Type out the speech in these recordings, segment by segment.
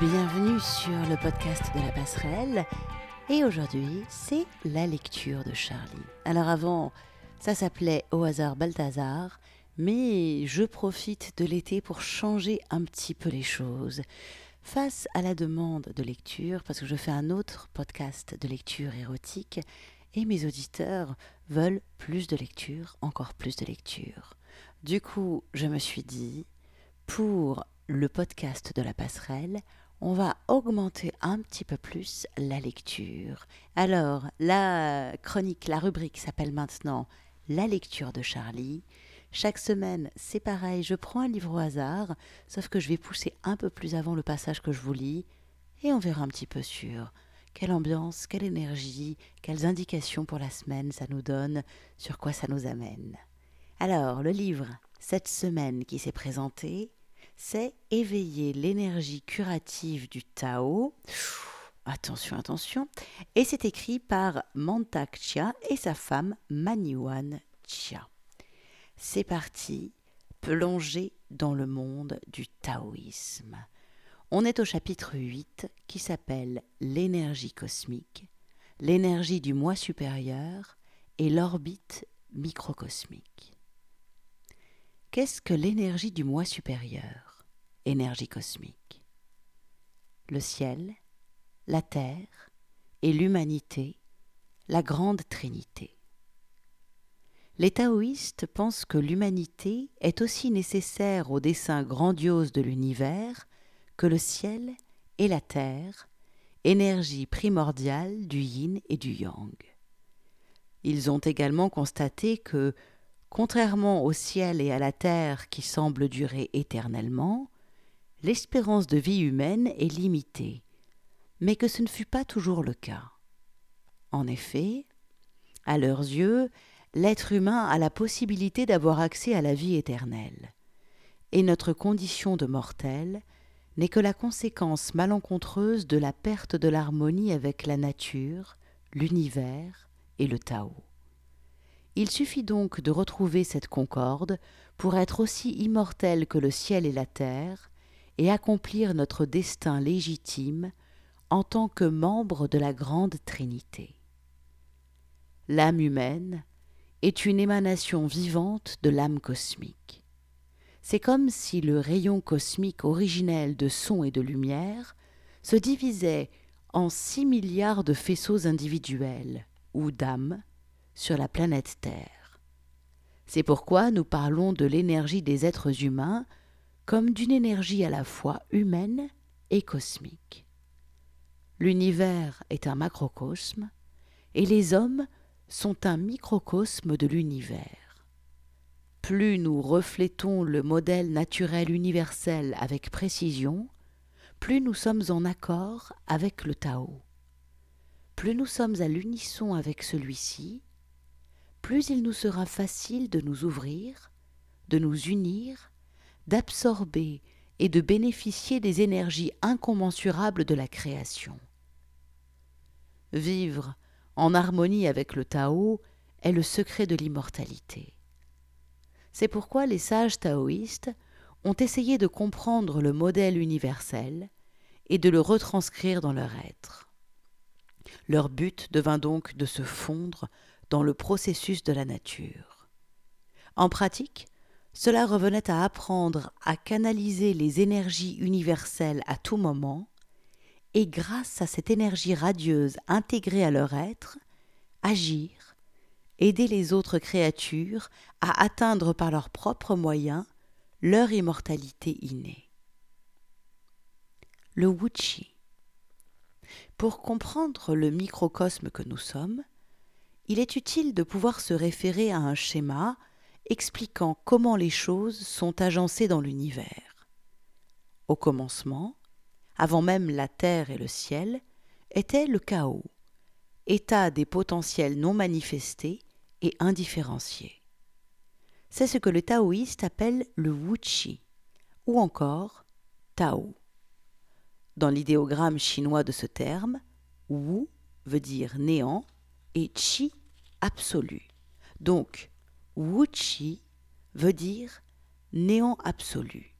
Bienvenue sur le podcast de la passerelle. Et aujourd'hui, c'est la lecture de Charlie. Alors avant, ça s'appelait Au hasard Balthazar, mais je profite de l'été pour changer un petit peu les choses. Face à la demande de lecture, parce que je fais un autre podcast de lecture érotique, et mes auditeurs veulent plus de lecture, encore plus de lecture. Du coup, je me suis dit, pour le podcast de la passerelle, on va augmenter un petit peu plus la lecture. Alors, la chronique, la rubrique s'appelle maintenant La lecture de Charlie. Chaque semaine, c'est pareil, je prends un livre au hasard, sauf que je vais pousser un peu plus avant le passage que je vous lis, et on verra un petit peu sur quelle ambiance, quelle énergie, quelles indications pour la semaine ça nous donne, sur quoi ça nous amène. Alors, le livre, cette semaine qui s'est présenté, c'est éveiller l'énergie curative du Tao. Attention, attention. Et c'est écrit par Mantak Chia et sa femme Maniwan Chia. C'est parti, plonger dans le monde du taoïsme. On est au chapitre 8 qui s'appelle L'énergie cosmique, l'énergie du moi supérieur et l'orbite microcosmique. Qu'est-ce que l'énergie du moi supérieur, énergie cosmique Le ciel, la terre et l'humanité, la grande trinité. Les taoïstes pensent que l'humanité est aussi nécessaire au dessin grandiose de l'univers que le ciel et la terre, énergie primordiale du yin et du yang. Ils ont également constaté que Contrairement au ciel et à la terre qui semblent durer éternellement, l'espérance de vie humaine est limitée, mais que ce ne fut pas toujours le cas. En effet, à leurs yeux, l'être humain a la possibilité d'avoir accès à la vie éternelle, et notre condition de mortel n'est que la conséquence malencontreuse de la perte de l'harmonie avec la nature, l'univers et le Tao. Il suffit donc de retrouver cette concorde pour être aussi immortel que le ciel et la terre, et accomplir notre destin légitime en tant que membre de la grande Trinité. L'âme humaine est une émanation vivante de l'âme cosmique. C'est comme si le rayon cosmique originel de son et de lumière se divisait en six milliards de faisceaux individuels, ou d'âmes, sur la planète Terre. C'est pourquoi nous parlons de l'énergie des êtres humains comme d'une énergie à la fois humaine et cosmique. L'univers est un macrocosme et les hommes sont un microcosme de l'univers. Plus nous reflétons le modèle naturel universel avec précision, plus nous sommes en accord avec le Tao. Plus nous sommes à l'unisson avec celui-ci, plus il nous sera facile de nous ouvrir, de nous unir, d'absorber et de bénéficier des énergies incommensurables de la création. Vivre en harmonie avec le Tao est le secret de l'immortalité. C'est pourquoi les sages taoïstes ont essayé de comprendre le modèle universel et de le retranscrire dans leur être. Leur but devint donc de se fondre dans le processus de la nature. En pratique, cela revenait à apprendre à canaliser les énergies universelles à tout moment, et grâce à cette énergie radieuse intégrée à leur être, agir, aider les autres créatures à atteindre par leurs propres moyens leur immortalité innée. Le Wuchi. Pour comprendre le microcosme que nous sommes, il est utile de pouvoir se référer à un schéma expliquant comment les choses sont agencées dans l'univers. Au commencement, avant même la terre et le ciel, était le chaos, état des potentiels non manifestés et indifférenciés. C'est ce que le taoïste appelle le wuchi, ou encore Tao. Dans l'idéogramme chinois de ce terme, Wu veut dire néant et chi absolu. Donc, Wu Chi veut dire néant absolu.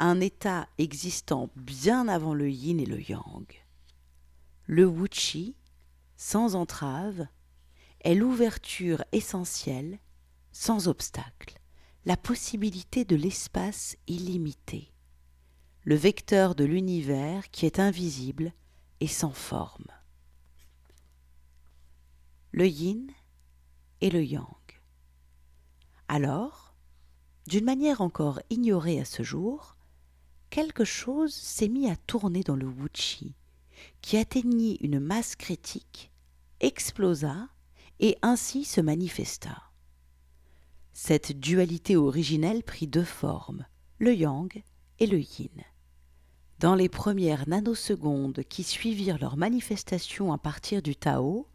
un état existant bien avant le yin et le yang. Le wuchi, sans entrave, est l'ouverture essentielle, sans obstacle, la possibilité de l'espace illimité, le vecteur de l'univers qui est invisible et sans forme. Le yin et le yang. Alors, d'une manière encore ignorée à ce jour, quelque chose s'est mis à tourner dans le wuchi, qui atteignit une masse critique, explosa et ainsi se manifesta. Cette dualité originelle prit deux formes, le yang et le yin. Dans les premières nanosecondes qui suivirent leur manifestation à partir du Tao,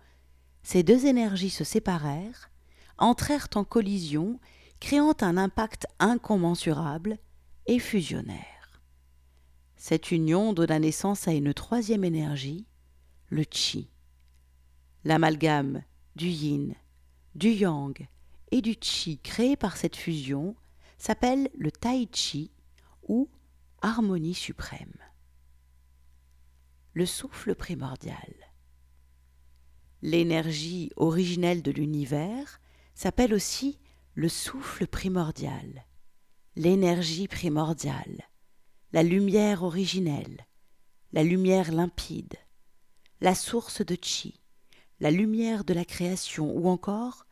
ces deux énergies se séparèrent, entrèrent en collision, créant un impact incommensurable et fusionnèrent. Cette union donna naissance à une troisième énergie, le Chi. L'amalgame du yin, du yang et du chi créé par cette fusion s'appelle le tai chi ou harmonie suprême. Le souffle primordial. L'énergie originelle de l'univers s'appelle aussi le souffle primordial, l'énergie primordiale, la lumière originelle, la lumière limpide, la source de chi, la lumière de la création ou encore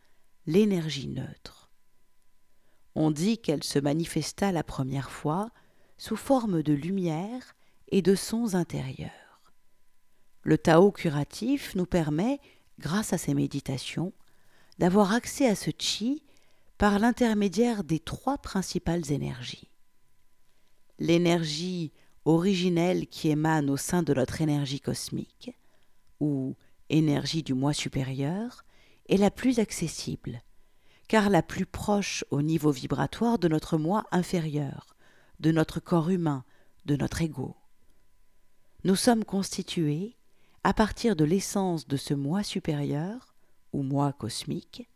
l'énergie neutre. On dit qu'elle se manifesta la première fois sous forme de lumière et de sons intérieurs. Le Tao curatif nous permet, grâce à ces méditations, d'avoir accès à ce chi par l'intermédiaire des trois principales énergies. L'énergie originelle qui émane au sein de notre énergie cosmique, ou énergie du moi supérieur, est la plus accessible, car la plus proche au niveau vibratoire de notre moi inférieur, de notre corps humain, de notre ego. Nous sommes constitués, à partir de l'essence de ce moi supérieur, ou moi cosmique,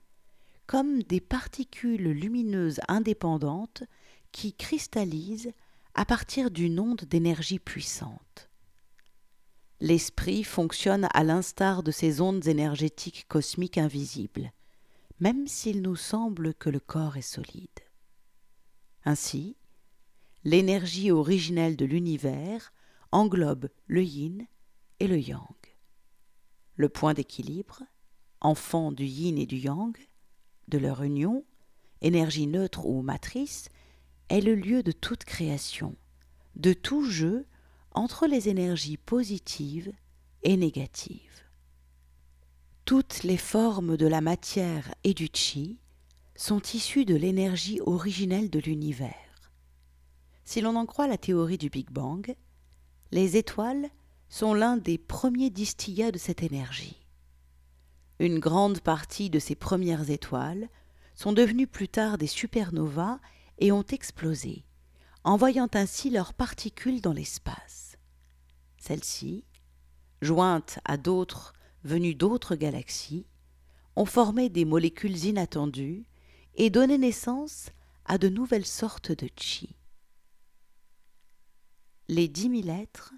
comme des particules lumineuses indépendantes qui cristallisent à partir d'une onde d'énergie puissante. L'esprit fonctionne à l'instar de ces ondes énergétiques cosmiques invisibles, même s'il nous semble que le corps est solide. Ainsi, l'énergie originelle de l'univers englobe le yin et le yang. Le point d'équilibre, enfant du yin et du yang, de leur union, énergie neutre ou matrice, est le lieu de toute création, de tout jeu entre les énergies positives et négatives. Toutes les formes de la matière et du chi sont issues de l'énergie originelle de l'univers. Si l'on en croit la théorie du Big Bang, les étoiles sont l'un des premiers distillats de cette énergie. Une grande partie de ces premières étoiles sont devenues plus tard des supernovas et ont explosé, envoyant ainsi leurs particules dans l'espace. Celles-ci, jointes à d'autres venues d'autres galaxies, ont formé des molécules inattendues et donné naissance à de nouvelles sortes de chi. Les dix mille êtres,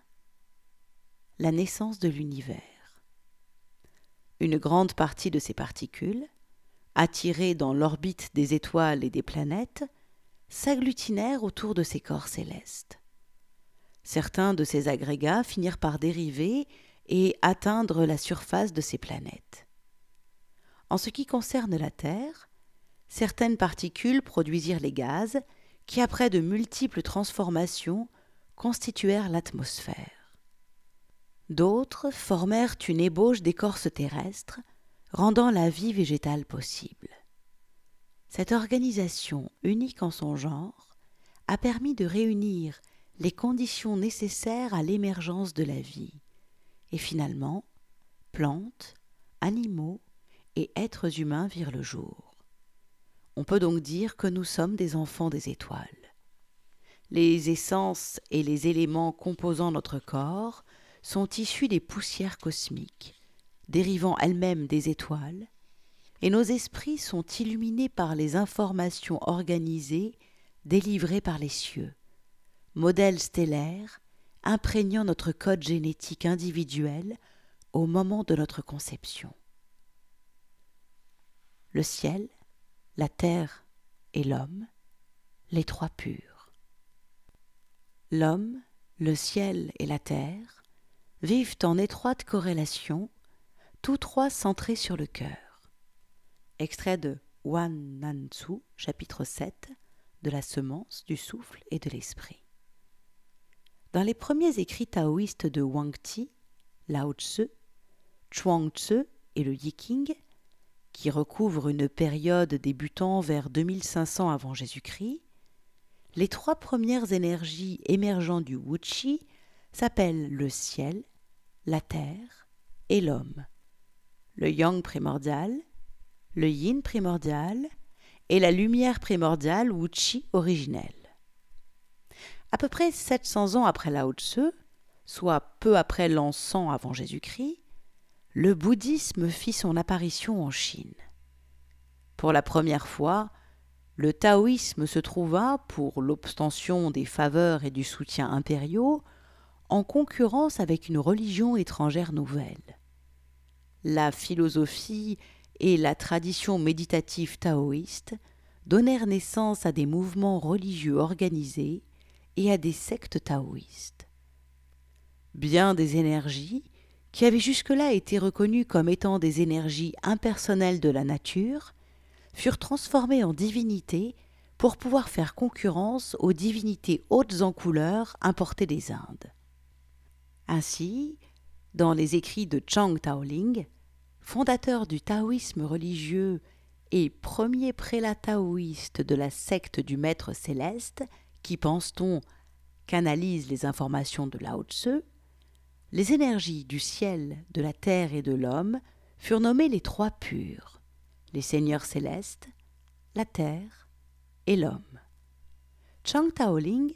la naissance de l'univers. Une grande partie de ces particules, attirées dans l'orbite des étoiles et des planètes, s'agglutinèrent autour de ces corps célestes. Certains de ces agrégats finirent par dériver et atteindre la surface de ces planètes. En ce qui concerne la Terre, certaines particules produisirent les gaz qui, après de multiples transformations, constituèrent l'atmosphère. D'autres formèrent une ébauche d'écorce terrestre, rendant la vie végétale possible. Cette organisation, unique en son genre, a permis de réunir les conditions nécessaires à l'émergence de la vie, et finalement, plantes, animaux et êtres humains virent le jour. On peut donc dire que nous sommes des enfants des étoiles. Les essences et les éléments composant notre corps sont issus des poussières cosmiques, dérivant elles-mêmes des étoiles, et nos esprits sont illuminés par les informations organisées délivrées par les cieux, modèle stellaire imprégnant notre code génétique individuel au moment de notre conception. Le ciel, la terre et l'homme, les trois purs. L'homme, le ciel et la terre vivent en étroite corrélation, tous trois centrés sur le cœur. Extrait de Wan Nan Tzu, chapitre 7, de la semence, du souffle et de l'esprit. Dans les premiers écrits taoïstes de Wang Ti, Lao Tzu, Chuang Tzu et le Yiking, qui recouvrent une période débutant vers 2500 avant Jésus-Christ, les trois premières énergies émergeant du Wuchi s'appellent le ciel, la terre et l'homme. Le yang primordial, le yin primordial et la lumière primordiale ou chi originelle. À peu près 700 ans après Lao Tzu, soit peu après l'an 100 avant Jésus-Christ, le bouddhisme fit son apparition en Chine. Pour la première fois, le taoïsme se trouva, pour l'obtention des faveurs et du soutien impériaux, en concurrence avec une religion étrangère nouvelle. La philosophie et la tradition méditative taoïste donnèrent naissance à des mouvements religieux organisés et à des sectes taoïstes. Bien des énergies, qui avaient jusque-là été reconnues comme étant des énergies impersonnelles de la nature, furent transformées en divinités pour pouvoir faire concurrence aux divinités hautes en couleur importées des Indes. Ainsi, dans les écrits de Chang Taoling, fondateur du taoïsme religieux et premier prélat taoïste de la secte du Maître céleste, qui, pense-t-on, canalise les informations de Lao Tzu, les énergies du ciel, de la terre et de l'homme furent nommées les trois purs, les seigneurs célestes, la terre et l'homme. Chang Taoling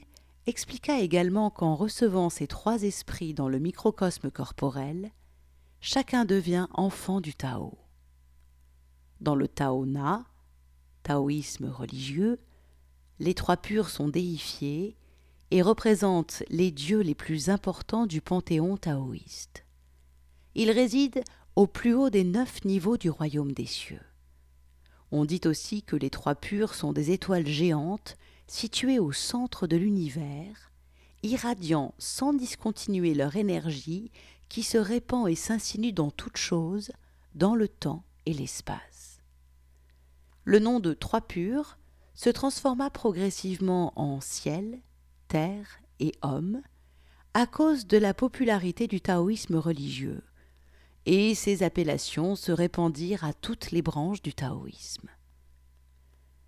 expliqua également qu'en recevant ces trois esprits dans le microcosme corporel, chacun devient enfant du Tao. Dans le Tao Na, taoïsme religieux, les trois purs sont déifiés et représentent les dieux les plus importants du panthéon taoïste. Ils résident au plus haut des neuf niveaux du royaume des cieux. On dit aussi que les trois purs sont des étoiles géantes situées au centre de l'univers, irradiant sans discontinuer leur énergie qui se répand et s'insinue dans toute chose, dans le temps et l'espace. Le nom de Trois Purs se transforma progressivement en ciel, terre et homme à cause de la popularité du taoïsme religieux, et ces appellations se répandirent à toutes les branches du taoïsme.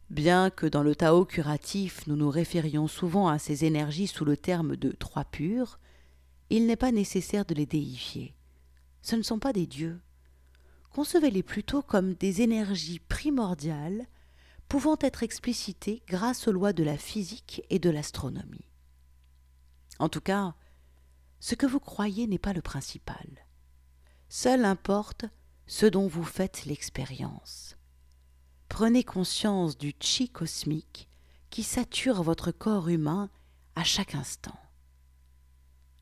Bien que dans le Tao curatif nous nous référions souvent à ces énergies sous le terme de trois purs, il n'est pas nécessaire de les déifier. Ce ne sont pas des dieux. Concevez-les plutôt comme des énergies primordiales pouvant être explicitées grâce aux lois de la physique et de l'astronomie. En tout cas, ce que vous croyez n'est pas le principal. Seul importe ce dont vous faites l'expérience prenez conscience du chi cosmique qui sature votre corps humain à chaque instant.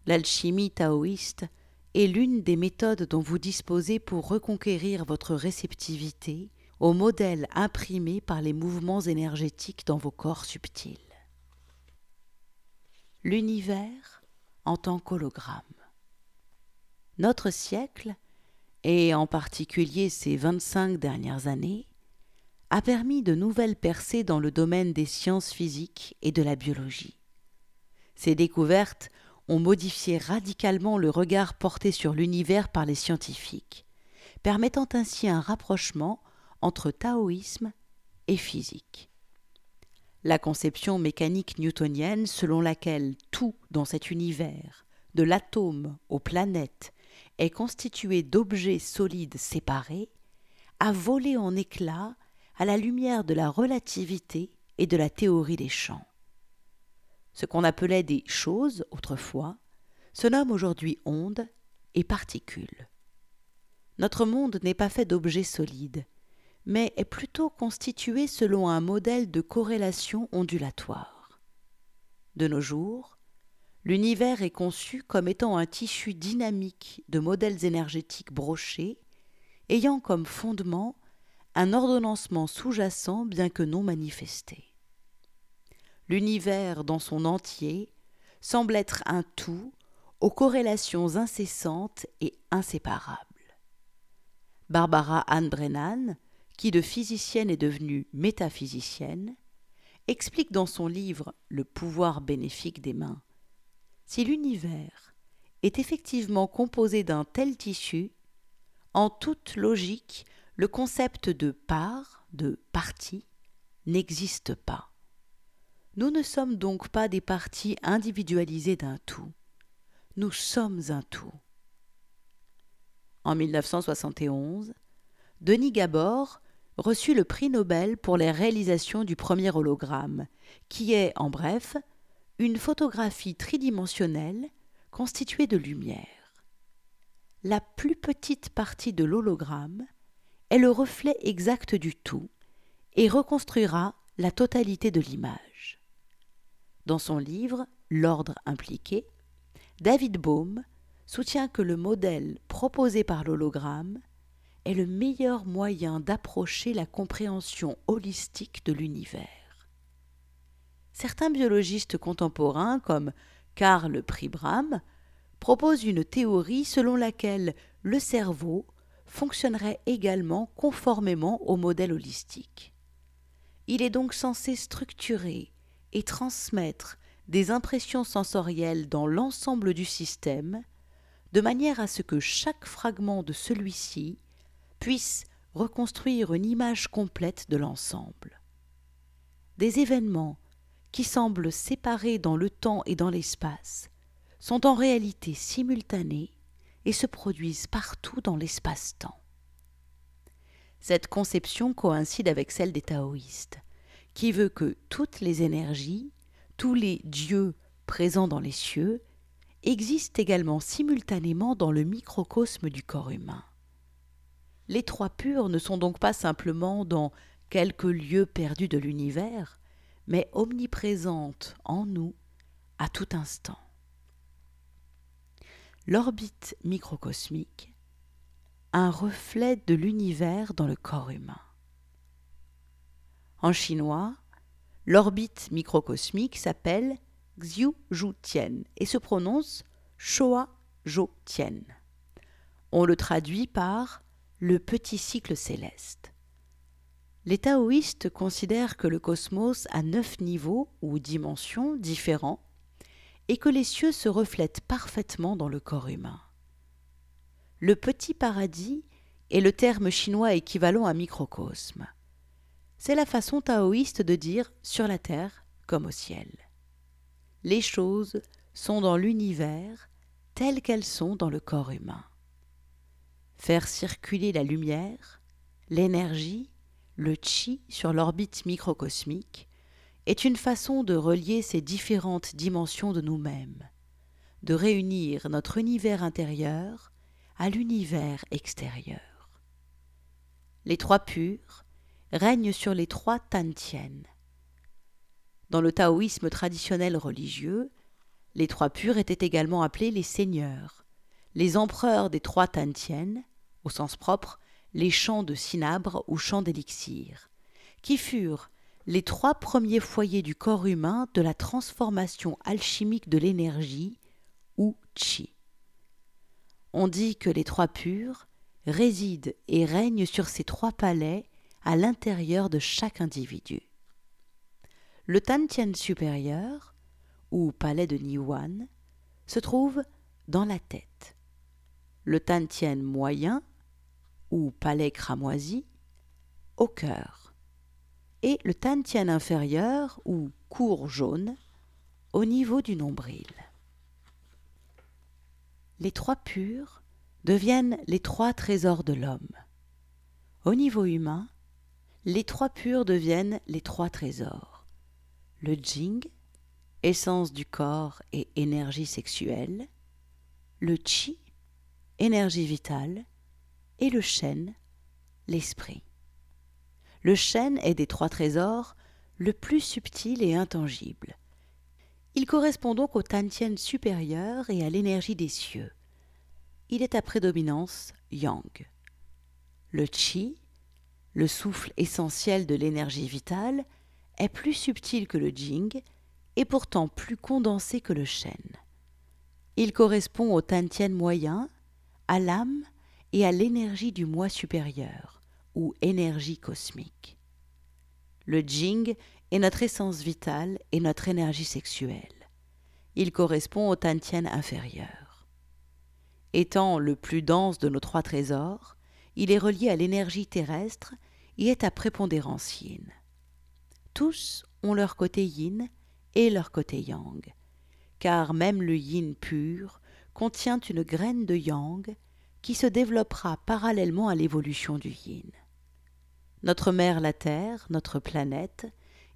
L'alchimie taoïste est l'une des méthodes dont vous disposez pour reconquérir votre réceptivité au modèle imprimé par les mouvements énergétiques dans vos corps subtils. L'univers en tant qu'hologramme. Notre siècle, et en particulier ces 25 dernières années, a permis de nouvelles percées dans le domaine des sciences physiques et de la biologie. Ces découvertes ont modifié radicalement le regard porté sur l'univers par les scientifiques, permettant ainsi un rapprochement entre taoïsme et physique. La conception mécanique newtonienne selon laquelle tout dans cet univers, de l'atome aux planètes, est constitué d'objets solides séparés, a volé en éclats à la lumière de la relativité et de la théorie des champs. Ce qu'on appelait des choses autrefois se nomme aujourd'hui ondes et particules. Notre monde n'est pas fait d'objets solides, mais est plutôt constitué selon un modèle de corrélation ondulatoire. De nos jours, l'univers est conçu comme étant un tissu dynamique de modèles énergétiques brochés, ayant comme fondement un ordonnancement sous-jacent bien que non manifesté. L'univers dans son entier semble être un tout aux corrélations incessantes et inséparables. Barbara Ann Brennan, qui de physicienne est devenue métaphysicienne, explique dans son livre Le pouvoir bénéfique des mains si l'univers est effectivement composé d'un tel tissu, en toute logique, le concept de part, de partie, n'existe pas. Nous ne sommes donc pas des parties individualisées d'un tout. Nous sommes un tout. En 1971, Denis Gabor reçut le prix Nobel pour les réalisations du premier hologramme, qui est, en bref, une photographie tridimensionnelle constituée de lumière. La plus petite partie de l'hologramme est le reflet exact du tout et reconstruira la totalité de l'image. Dans son livre L'ordre impliqué, David Bohm soutient que le modèle proposé par l'hologramme est le meilleur moyen d'approcher la compréhension holistique de l'univers. Certains biologistes contemporains, comme Karl Pribram, proposent une théorie selon laquelle le cerveau fonctionnerait également conformément au modèle holistique. Il est donc censé structurer et transmettre des impressions sensorielles dans l'ensemble du système, de manière à ce que chaque fragment de celui-ci puisse reconstruire une image complète de l'ensemble. Des événements qui semblent séparés dans le temps et dans l'espace sont en réalité simultanés et se produisent partout dans l'espace-temps. Cette conception coïncide avec celle des taoïstes, qui veut que toutes les énergies, tous les dieux présents dans les cieux, existent également simultanément dans le microcosme du corps humain. Les trois purs ne sont donc pas simplement dans quelques lieux perdus de l'univers, mais omniprésentes en nous à tout instant. L'orbite microcosmique, un reflet de l'univers dans le corps humain. En chinois, l'orbite microcosmique s'appelle Xiu Zhu Tian et se prononce Shoa Jo Tian. On le traduit par le petit cycle céleste. Les taoïstes considèrent que le cosmos a neuf niveaux ou dimensions différents et que les cieux se reflètent parfaitement dans le corps humain. Le petit paradis est le terme chinois équivalent à microcosme. C'est la façon taoïste de dire sur la terre comme au ciel. Les choses sont dans l'univers telles qu'elles sont dans le corps humain faire circuler la lumière, l'énergie, le chi sur l'orbite microcosmique, est une façon de relier ces différentes dimensions de nous-mêmes, de réunir notre univers intérieur à l'univers extérieur. Les trois purs règnent sur les trois Tantien. Dans le taoïsme traditionnel religieux, les trois purs étaient également appelés les seigneurs, les empereurs des trois Tantien, au sens propre, les champs de cinabre ou champs d'élixir, qui furent les trois premiers foyers du corps humain de la transformation alchimique de l'énergie, ou chi. On dit que les trois purs résident et règnent sur ces trois palais à l'intérieur de chaque individu. Le Tantien supérieur, ou palais de Niwan, se trouve dans la tête le tantien moyen ou palais cramoisi au cœur et le tantien inférieur ou cour jaune au niveau du nombril. Les trois purs deviennent les trois trésors de l'homme. Au niveau humain, les trois purs deviennent les trois trésors. Le jing, essence du corps et énergie sexuelle, le chi, énergie vitale, et le chêne, l'esprit. Le chêne est des trois trésors le plus subtil et intangible. Il correspond donc au Tantien supérieur et à l'énergie des cieux. Il est à prédominance yang. Le Qi, le souffle essentiel de l'énergie vitale, est plus subtil que le Jing et pourtant plus condensé que le Shen. Il correspond au Tantien moyen, à l'âme et à l'énergie du moi supérieur, ou énergie cosmique. Le Jing est notre essence vitale et notre énergie sexuelle. Il correspond au Tantien inférieur. Étant le plus dense de nos trois trésors, il est relié à l'énergie terrestre et est à prépondérance yin. Tous ont leur côté yin et leur côté yang, car même le yin pur contient une graine de yang qui se développera parallèlement à l'évolution du yin. Notre mère la Terre, notre planète,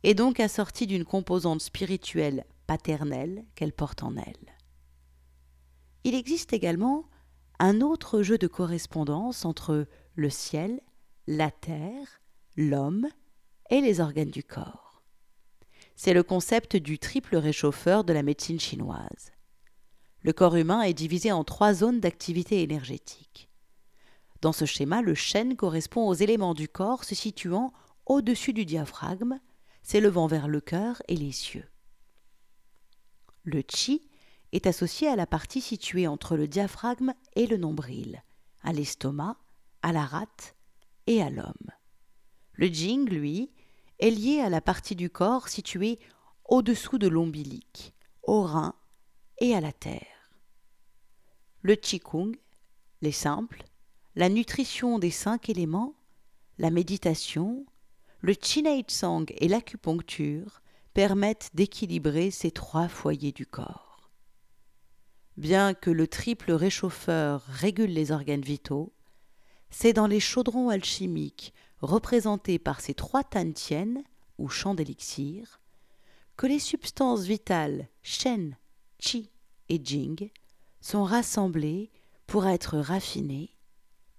est donc assortie d'une composante spirituelle paternelle qu'elle porte en elle. Il existe également un autre jeu de correspondance entre le ciel, la terre, l'homme et les organes du corps. C'est le concept du triple réchauffeur de la médecine chinoise. Le corps humain est divisé en trois zones d'activité énergétique. Dans ce schéma, le chêne correspond aux éléments du corps se situant au-dessus du diaphragme, s'élevant vers le cœur et les cieux. Le chi est associé à la partie située entre le diaphragme et le nombril, à l'estomac, à la rate et à l'homme. Le jing, lui, est lié à la partie du corps située au-dessous de l'ombilic, au rein et à la terre. Le qigong, les simples, la nutrition des cinq éléments, la méditation, le tsang et l'acupuncture permettent d'équilibrer ces trois foyers du corps. Bien que le triple réchauffeur régule les organes vitaux, c'est dans les chaudrons alchimiques représentés par ces trois tantiennes, ou champs d'élixir, que les substances vitales Shen, Qi et Jing sont rassemblées pour être raffinées,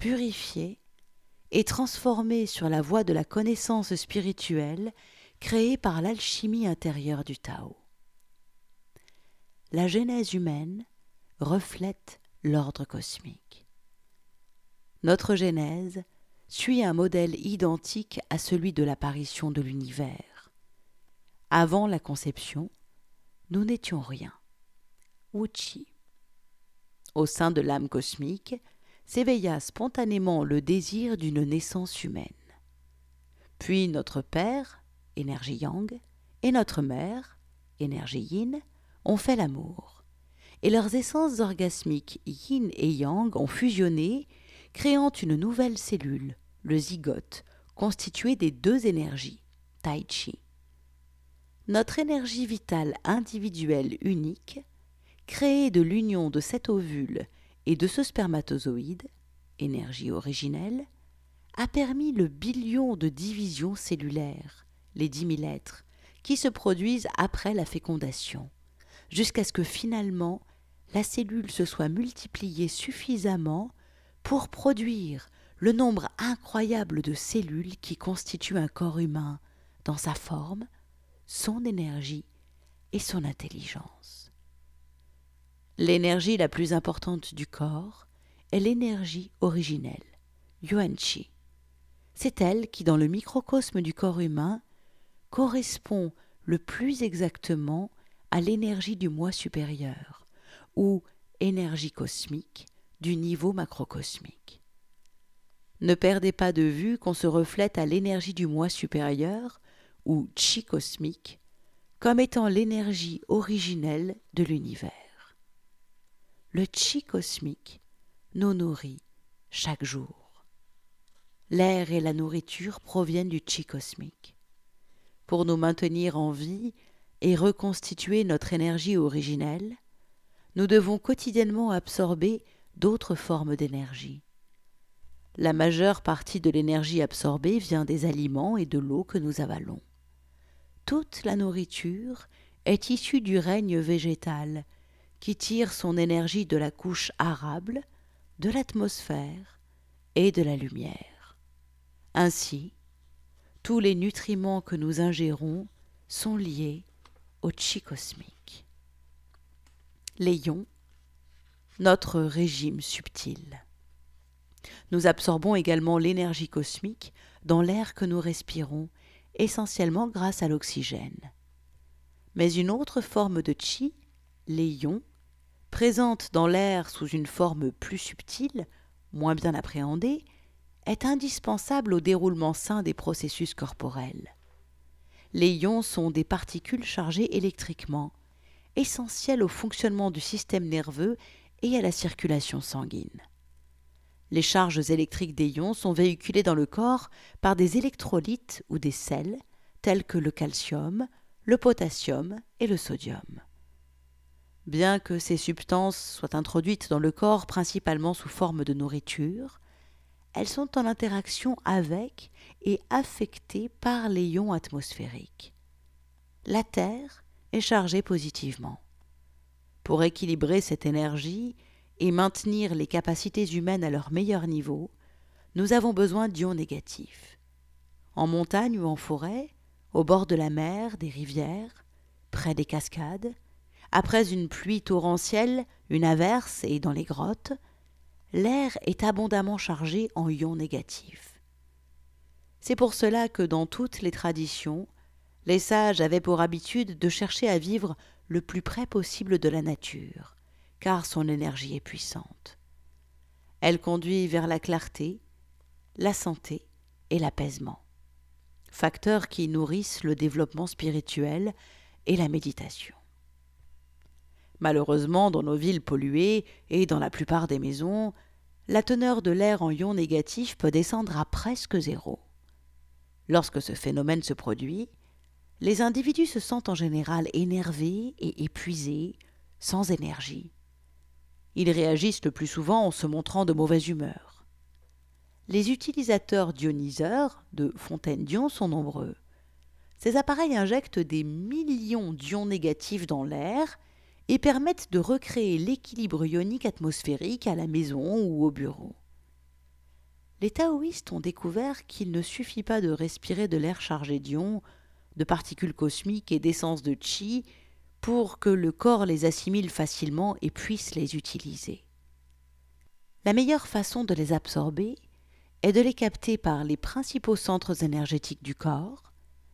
purifiées et transformées sur la voie de la connaissance spirituelle créée par l'alchimie intérieure du Tao. La genèse humaine reflète l'ordre cosmique. Notre Genèse suit un modèle identique à celui de l'apparition de l'univers. Avant la conception, nous n'étions rien. Wuchi. Au sein de l'âme cosmique s'éveilla spontanément le désir d'une naissance humaine. Puis notre Père, énergie yang, et notre Mère, énergie yin, ont fait l'amour et leurs essences orgasmiques yin et yang ont fusionné, créant une nouvelle cellule, le zygote, constitué des deux énergies, tai chi. Notre énergie vitale individuelle unique, créée de l'union de cet ovule et de ce spermatozoïde, énergie originelle, a permis le billion de divisions cellulaires, les dix mille êtres, qui se produisent après la fécondation, jusqu'à ce que finalement la cellule se soit multipliée suffisamment pour produire le nombre incroyable de cellules qui constituent un corps humain dans sa forme, son énergie et son intelligence. L'énergie la plus importante du corps est l'énergie originelle, Yuan-Chi. C'est elle qui, dans le microcosme du corps humain, correspond le plus exactement à l'énergie du moi supérieur ou énergie cosmique du niveau macrocosmique. Ne perdez pas de vue qu'on se reflète à l'énergie du moi supérieur, ou chi cosmique, comme étant l'énergie originelle de l'univers. Le chi cosmique nous nourrit chaque jour. L'air et la nourriture proviennent du chi cosmique. Pour nous maintenir en vie et reconstituer notre énergie originelle, nous devons quotidiennement absorber d'autres formes d'énergie. La majeure partie de l'énergie absorbée vient des aliments et de l'eau que nous avalons. Toute la nourriture est issue du règne végétal, qui tire son énergie de la couche arable, de l'atmosphère et de la lumière. Ainsi, tous les nutriments que nous ingérons sont liés au chi cosmique. les ions, notre régime subtil. Nous absorbons également l'énergie cosmique dans l'air que nous respirons, essentiellement grâce à l'oxygène. Mais une autre forme de chi, les ions, présente dans l'air sous une forme plus subtile, moins bien appréhendée, est indispensable au déroulement sain des processus corporels. Les ions sont des particules chargées électriquement, essentielles au fonctionnement du système nerveux et à la circulation sanguine. Les charges électriques des ions sont véhiculées dans le corps par des électrolytes ou des sels tels que le calcium, le potassium et le sodium. Bien que ces substances soient introduites dans le corps principalement sous forme de nourriture, elles sont en interaction avec et affectées par les ions atmosphériques. La Terre est chargée positivement. Pour équilibrer cette énergie et maintenir les capacités humaines à leur meilleur niveau, nous avons besoin d'ions négatifs. En montagne ou en forêt, au bord de la mer, des rivières, près des cascades, après une pluie torrentielle, une averse et dans les grottes, l'air est abondamment chargé en ions négatifs. C'est pour cela que dans toutes les traditions, les sages avaient pour habitude de chercher à vivre le plus près possible de la nature, car son énergie est puissante. Elle conduit vers la clarté, la santé et l'apaisement, facteurs qui nourrissent le développement spirituel et la méditation. Malheureusement, dans nos villes polluées et dans la plupart des maisons, la teneur de l'air en ions négatifs peut descendre à presque zéro. Lorsque ce phénomène se produit, les individus se sentent en général énervés et épuisés, sans énergie. Ils réagissent le plus souvent en se montrant de mauvaise humeur. Les utilisateurs d'ioniseurs, de fontaines d'ions, sont nombreux. Ces appareils injectent des millions d'ions négatifs dans l'air et permettent de recréer l'équilibre ionique atmosphérique à la maison ou au bureau. Les taoïstes ont découvert qu'il ne suffit pas de respirer de l'air chargé d'ions, de particules cosmiques et d'essence de chi pour que le corps les assimile facilement et puisse les utiliser. La meilleure façon de les absorber est de les capter par les principaux centres énergétiques du corps,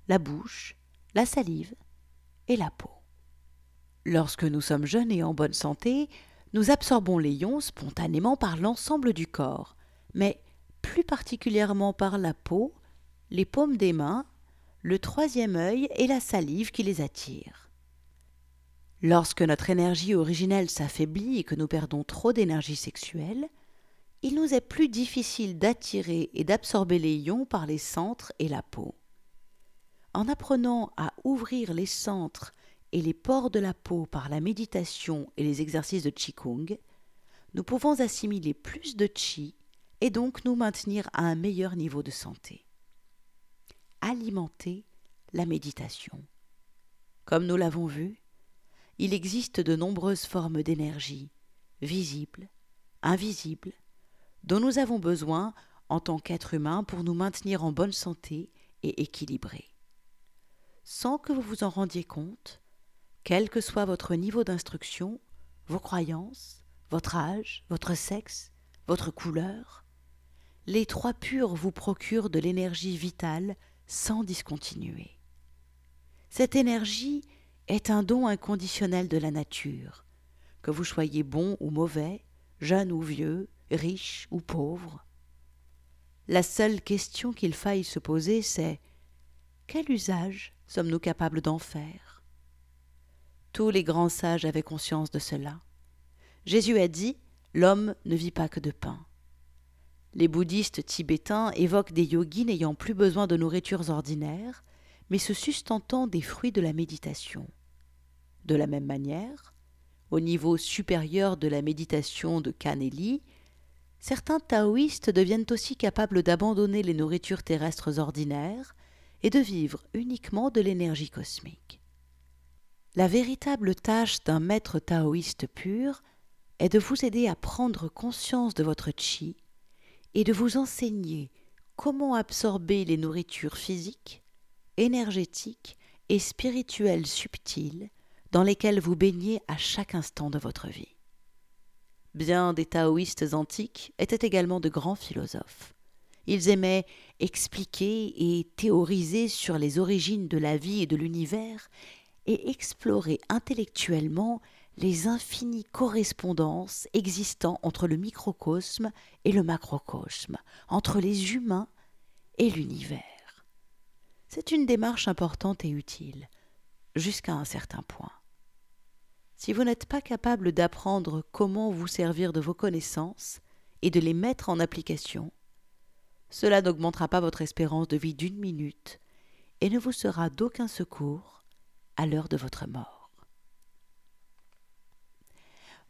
la bouche, la salive et la peau. Lorsque nous sommes jeunes et en bonne santé, nous absorbons les ions spontanément par l'ensemble du corps, mais plus particulièrement par la peau, les paumes des mains, le troisième œil et la salive qui les attirent. Lorsque notre énergie originelle s'affaiblit et que nous perdons trop d'énergie sexuelle, il nous est plus difficile d'attirer et d'absorber les ions par les centres et la peau. En apprenant à ouvrir les centres et les pores de la peau par la méditation et les exercices de Qigong, nous pouvons assimiler plus de Qi et donc nous maintenir à un meilleur niveau de santé. Alimenter la méditation. Comme nous l'avons vu, il existe de nombreuses formes d'énergie, visibles, invisibles, dont nous avons besoin en tant qu'être humain pour nous maintenir en bonne santé et équilibrés. Sans que vous vous en rendiez compte, quel que soit votre niveau d'instruction, vos croyances, votre âge, votre sexe, votre couleur, les trois purs vous procurent de l'énergie vitale sans discontinuer. Cette énergie est un don inconditionnel de la nature, que vous soyez bon ou mauvais, jeune ou vieux, riche ou pauvre. La seule question qu'il faille se poser, c'est quel usage sommes-nous capables d'en faire? Tous les grands sages avaient conscience de cela. Jésus a dit L'homme ne vit pas que de pain. Les bouddhistes tibétains évoquent des yogis n'ayant plus besoin de nourritures ordinaires, mais se sustentant des fruits de la méditation. De la même manière, au niveau supérieur de la méditation de Kaneli, certains taoïstes deviennent aussi capables d'abandonner les nourritures terrestres ordinaires et de vivre uniquement de l'énergie cosmique. La véritable tâche d'un maître taoïste pur est de vous aider à prendre conscience de votre chi et de vous enseigner comment absorber les nourritures physiques, énergétiques et spirituelles subtiles dans lesquels vous baignez à chaque instant de votre vie. Bien des taoïstes antiques étaient également de grands philosophes. Ils aimaient expliquer et théoriser sur les origines de la vie et de l'univers et explorer intellectuellement les infinies correspondances existant entre le microcosme et le macrocosme, entre les humains et l'univers. C'est une démarche importante et utile, jusqu'à un certain point. Si vous n'êtes pas capable d'apprendre comment vous servir de vos connaissances et de les mettre en application, cela n'augmentera pas votre espérance de vie d'une minute et ne vous sera d'aucun secours à l'heure de votre mort.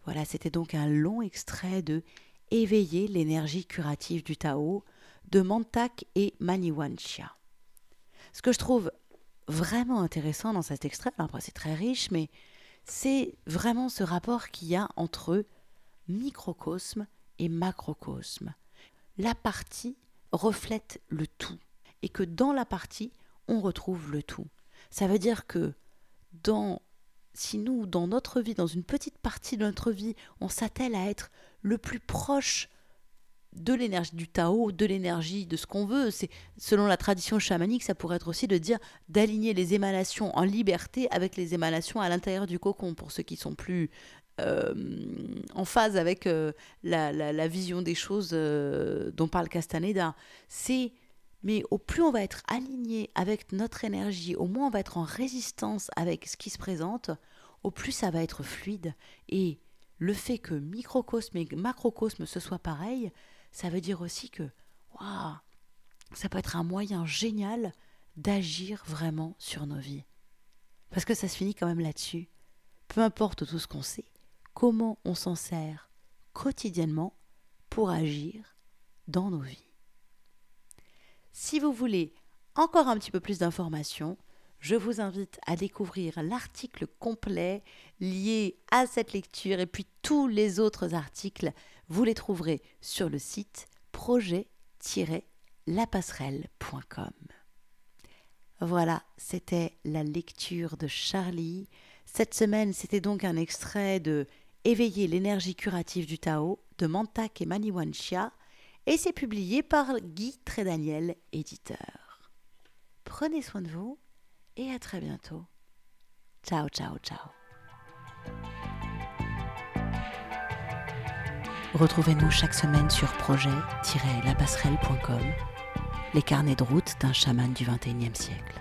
Voilà, c'était donc un long extrait de Éveiller l'énergie curative du Tao de Mantak et Maniwanchia. Ce que je trouve vraiment intéressant dans cet extrait, après c'est très riche, mais c'est vraiment ce rapport qu'il y a entre microcosme et macrocosme. La partie reflète le tout et que dans la partie, on retrouve le tout. Ça veut dire que si nous, dans notre vie, dans une petite partie de notre vie, on s'attelle à être le plus proche de l'énergie du Tao, de l'énergie de ce qu'on veut. C'est selon la tradition chamanique, ça pourrait être aussi de dire d'aligner les émanations en liberté avec les émanations à l'intérieur du cocon pour ceux qui sont plus euh, en phase avec euh, la, vision des choses euh, dont parle Castaneda. C'est mais au plus on va être aligné avec notre énergie, au moins on va être en résistance avec ce qui se présente, au plus ça va être fluide. Et le fait que microcosme et macrocosme ce soit pareil, ça veut dire aussi que ça peut être un moyen génial d'agir vraiment sur nos vies. Parce que ça se finit quand même là-dessus. Peu importe tout ce qu'on sait, comment on s'en sert quotidiennement pour agir dans nos vies. Si vous voulez encore un petit peu plus d'informations, je vous invite à découvrir l'article complet lié à cette lecture et puis tous les autres articles, vous les trouverez sur le site projet-lapasserelle.com. Voilà, c'était la lecture de Charlie. Cette semaine, c'était donc un extrait de Éveiller l'énergie curative du Tao de Mantak et Maniwanchia et c'est publié par Guy Trédaniel, éditeur. Prenez soin de vous et à très bientôt. Ciao, ciao, ciao. Retrouvez-nous chaque semaine sur projet-lapasserelle.com, les carnets de route d'un chaman du XXIe siècle.